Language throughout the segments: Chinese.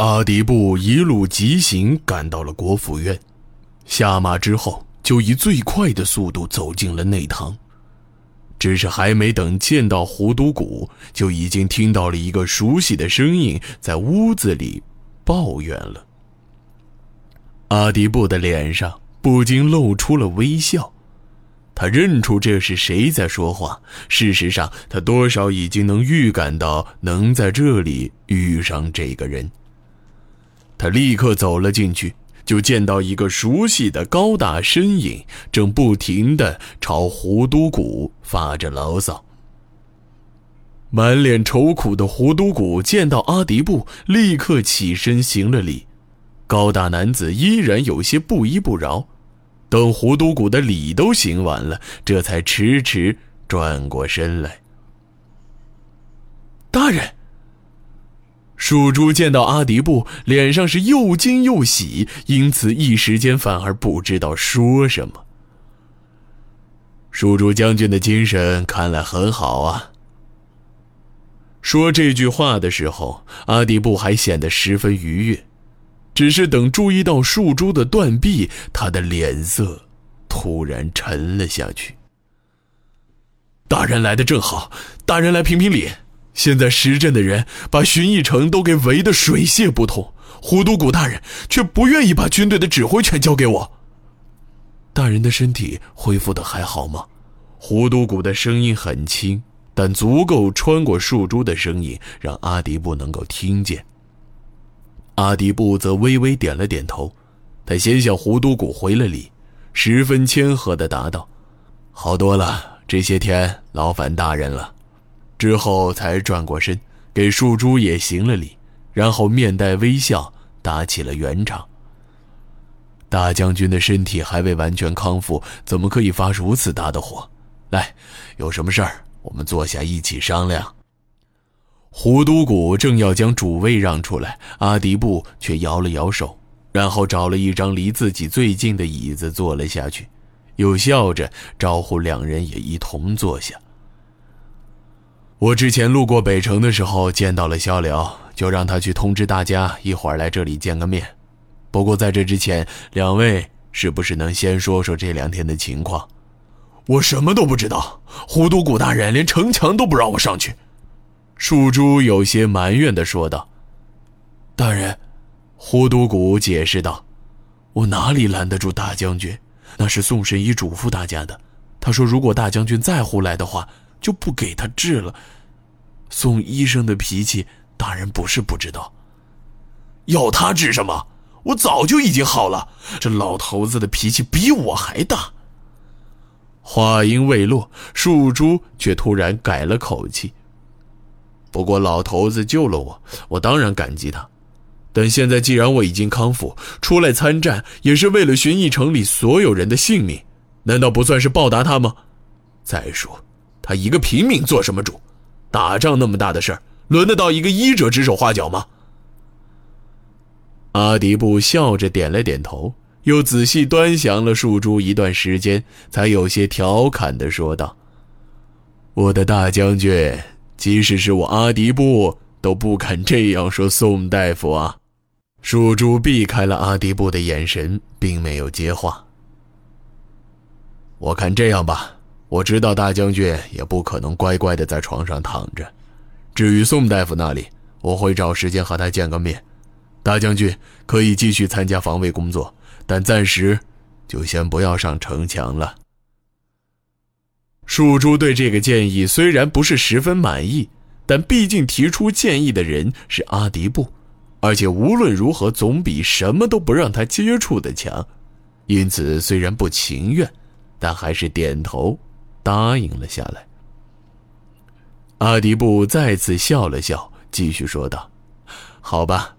阿迪布一路疾行，赶到了国府院。下马之后，就以最快的速度走进了内堂。只是还没等见到胡都谷，就已经听到了一个熟悉的声音在屋子里抱怨了。阿迪布的脸上不禁露出了微笑，他认出这是谁在说话。事实上，他多少已经能预感到能在这里遇上这个人。他立刻走了进去，就见到一个熟悉的高大身影，正不停的朝胡都谷发着牢骚。满脸愁苦的胡都谷见到阿迪布，立刻起身行了礼。高大男子依然有些不依不饶，等胡都谷的礼都行完了，这才迟迟转过身来。大人。树珠见到阿迪布，脸上是又惊又喜，因此一时间反而不知道说什么。树珠将军的精神看来很好啊。说这句话的时候，阿迪布还显得十分愉悦，只是等注意到树珠的断臂，他的脸色突然沉了下去。大人来的正好，大人来评评理。现在石镇的人把寻义城都给围得水泄不通，胡都谷大人却不愿意把军队的指挥权交给我。大人的身体恢复的还好吗？胡都谷的声音很轻，但足够穿过树珠的声音，让阿迪布能够听见。阿迪布则微微点了点头，他先向胡都谷回了礼，十分谦和地答道：“好多了，这些天劳烦大人了。”之后才转过身，给树珠也行了礼，然后面带微笑打起了圆场。大将军的身体还未完全康复，怎么可以发如此大的火？来，有什么事儿，我们坐下一起商量。胡都谷正要将主位让出来，阿迪布却摇了摇手，然后找了一张离自己最近的椅子坐了下去，又笑着招呼两人也一同坐下。我之前路过北城的时候见到了萧辽，就让他去通知大家一会儿来这里见个面。不过在这之前，两位是不是能先说说这两天的情况？我什么都不知道，胡都谷大人连城墙都不让我上去。树珠有些埋怨地说道：“大人，胡都谷解释道，我哪里拦得住大将军？那是宋神医嘱咐大家的。他说，如果大将军再胡来的话。”就不给他治了。宋医生的脾气，大人不是不知道。要他治什么？我早就已经好了。这老头子的脾气比我还大。话音未落，树珠却突然改了口气。不过老头子救了我，我当然感激他。但现在既然我已经康复，出来参战也是为了寻义城里所有人的性命，难道不算是报答他吗？再说。他一个平民做什么主？打仗那么大的事儿，轮得到一个医者指手画脚吗？阿迪布笑着点了点头，又仔细端详了树珠一段时间，才有些调侃地说道：“我的大将军，即使是我阿迪布都不肯这样说宋大夫啊。”树珠避开了阿迪布的眼神，并没有接话。我看这样吧。我知道大将军也不可能乖乖的在床上躺着，至于宋大夫那里，我会找时间和他见个面。大将军可以继续参加防卫工作，但暂时就先不要上城墙了。树珠对这个建议虽然不是十分满意，但毕竟提出建议的人是阿迪布，而且无论如何总比什么都不让他接触的强，因此虽然不情愿，但还是点头。答应了下来。阿迪布再次笑了笑，继续说道：“好吧，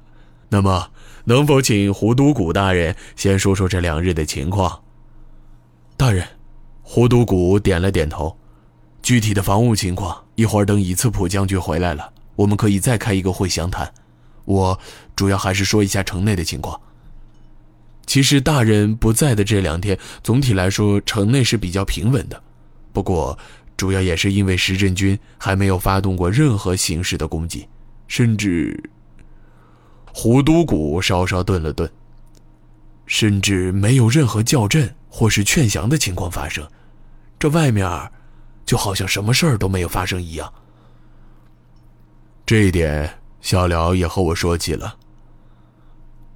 那么能否请胡都谷大人先说说这两日的情况？”大人，胡都谷点了点头。具体的防务情况，一会儿等以次普将军回来了，我们可以再开一个会详谈。我主要还是说一下城内的情况。其实大人不在的这两天，总体来说城内是比较平稳的。不过，主要也是因为石镇军还没有发动过任何形式的攻击，甚至……胡都古稍稍顿了顿。甚至没有任何叫阵或是劝降的情况发生，这外面就好像什么事儿都没有发生一样。这一点，小辽也和我说起了。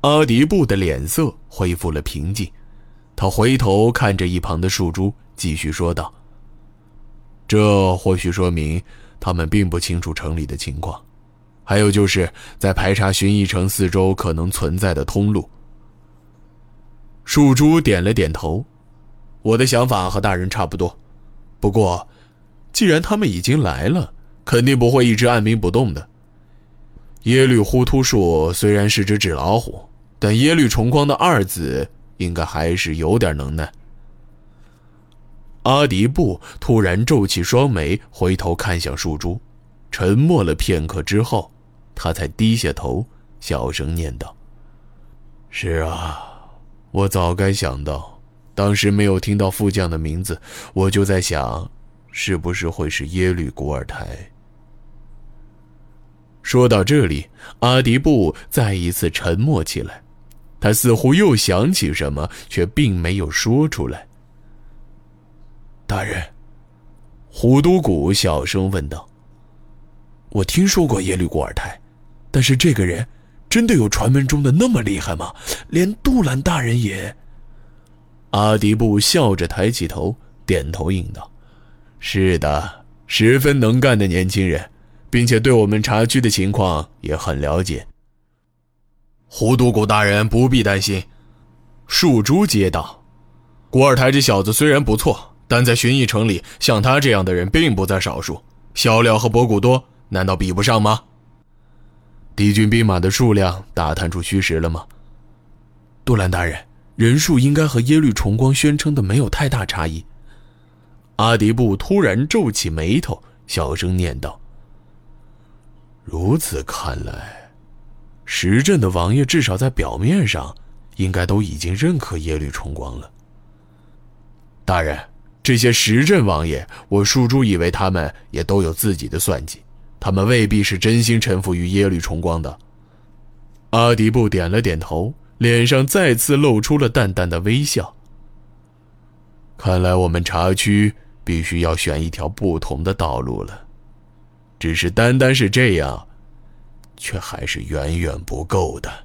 阿迪布的脸色恢复了平静，他回头看着一旁的树珠，继续说道：“这或许说明他们并不清楚城里的情况，还有就是在排查寻邑城四周可能存在的通路。”树珠点了点头，我的想法和大人差不多。不过，既然他们已经来了，肯定不会一直按兵不动的。耶律呼突树虽然是只纸老虎，但耶律重光的二子应该还是有点能耐。阿迪布突然皱起双眉，回头看向树珠，沉默了片刻之后，他才低下头，小声念道：“是啊。”我早该想到，当时没有听到副将的名字，我就在想，是不是会是耶律古尔台。说到这里，阿迪布再一次沉默起来，他似乎又想起什么，却并没有说出来。大人，胡都古小声问道：“我听说过耶律古尔泰，但是这个人……”真的有传闻中的那么厉害吗？连杜兰大人也……阿迪布笑着抬起头，点头应道：“是的，十分能干的年轻人，并且对我们茶区的情况也很了解。”胡都古大人不必担心，树珠接道：“古尔泰这小子虽然不错，但在寻邑城里，像他这样的人并不在少数。销料和博古多，难道比不上吗？”敌军兵马的数量打探出虚实了吗？杜兰大人，人数应该和耶律重光宣称的没有太大差异。阿迪布突然皱起眉头，小声念道：“如此看来，石镇的王爷至少在表面上，应该都已经认可耶律重光了。大人，这些石镇王爷，我树珠以为他们也都有自己的算计。”他们未必是真心臣服于耶律重光的。阿迪布点了点头，脸上再次露出了淡淡的微笑。看来我们茶区必须要选一条不同的道路了。只是单单是这样，却还是远远不够的。